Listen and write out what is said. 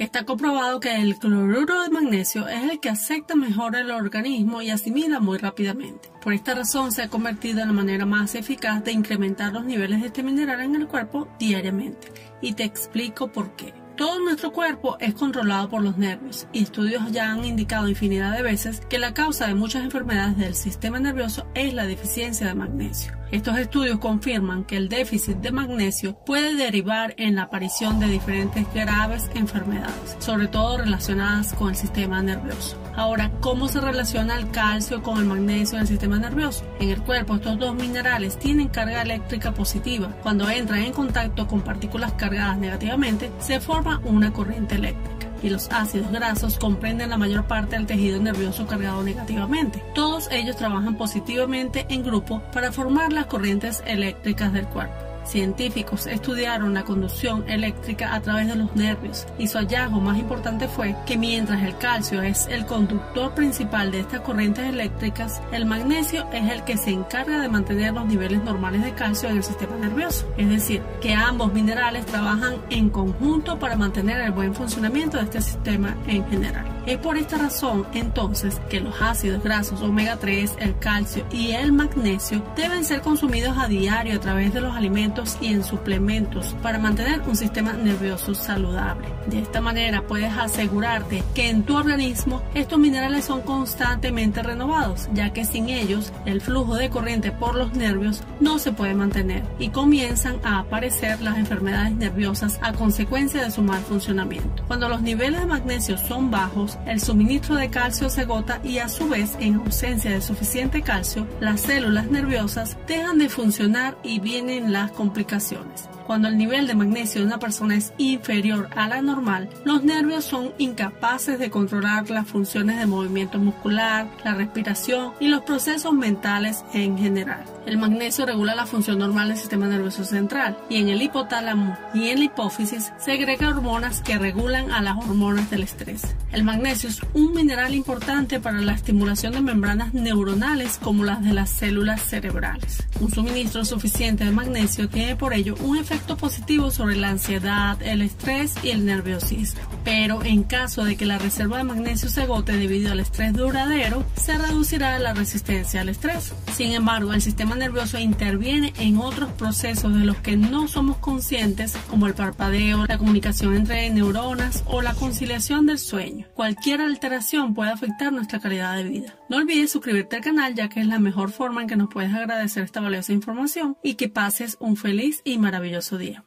Está comprobado que el cloruro de magnesio es el que acepta mejor el organismo y asimila muy rápidamente. Por esta razón se ha convertido en la manera más eficaz de incrementar los niveles de este mineral en el cuerpo diariamente. Y te explico por qué. Todo nuestro cuerpo es controlado por los nervios y estudios ya han indicado infinidad de veces que la causa de muchas enfermedades del sistema nervioso es la deficiencia de magnesio. Estos estudios confirman que el déficit de magnesio puede derivar en la aparición de diferentes graves enfermedades, sobre todo relacionadas con el sistema nervioso. Ahora, ¿cómo se relaciona el calcio con el magnesio en el sistema nervioso? En el cuerpo estos dos minerales tienen carga eléctrica positiva. Cuando entran en contacto con partículas cargadas negativamente, se una corriente eléctrica y los ácidos grasos comprenden la mayor parte del tejido nervioso cargado negativamente. Todos ellos trabajan positivamente en grupo para formar las corrientes eléctricas del cuerpo. Científicos estudiaron la conducción eléctrica a través de los nervios y su hallazgo más importante fue que mientras el calcio es el conductor principal de estas corrientes eléctricas, el magnesio es el que se encarga de mantener los niveles normales de calcio en el sistema nervioso. Es decir, que ambos minerales trabajan en conjunto para mantener el buen funcionamiento de este sistema en general. Es por esta razón entonces que los ácidos grasos omega 3, el calcio y el magnesio deben ser consumidos a diario a través de los alimentos y en suplementos para mantener un sistema nervioso saludable. De esta manera puedes asegurarte que en tu organismo estos minerales son constantemente renovados, ya que sin ellos el flujo de corriente por los nervios no se puede mantener y comienzan a aparecer las enfermedades nerviosas a consecuencia de su mal funcionamiento. Cuando los niveles de magnesio son bajos, el suministro de calcio se agota y a su vez, en ausencia de suficiente calcio, las células nerviosas dejan de funcionar y vienen las complicaciones. Cuando el nivel de magnesio de una persona es inferior a la normal, los nervios son incapaces de controlar las funciones de movimiento muscular, la respiración y los procesos mentales en general. El magnesio regula la función normal del sistema nervioso central y en el hipotálamo y en la hipófisis segrega hormonas que regulan a las hormonas del estrés. El magnesio es un mineral importante para la estimulación de membranas neuronales como las de las células cerebrales. Un suministro suficiente de magnesio tiene por ello un efecto positivo sobre la ansiedad, el estrés y el nerviosismo. Pero en caso de que la reserva de magnesio se agote debido al estrés duradero, se reducirá la resistencia al estrés. Sin embargo, el sistema nervioso interviene en otros procesos de los que no somos conscientes, como el parpadeo, la comunicación entre neuronas o la conciliación del sueño. Cualquier alteración puede afectar nuestra calidad de vida. No olvides suscribirte al canal ya que es la mejor forma en que nos puedes agradecer esta valiosa información y que pases un feliz y maravilloso día.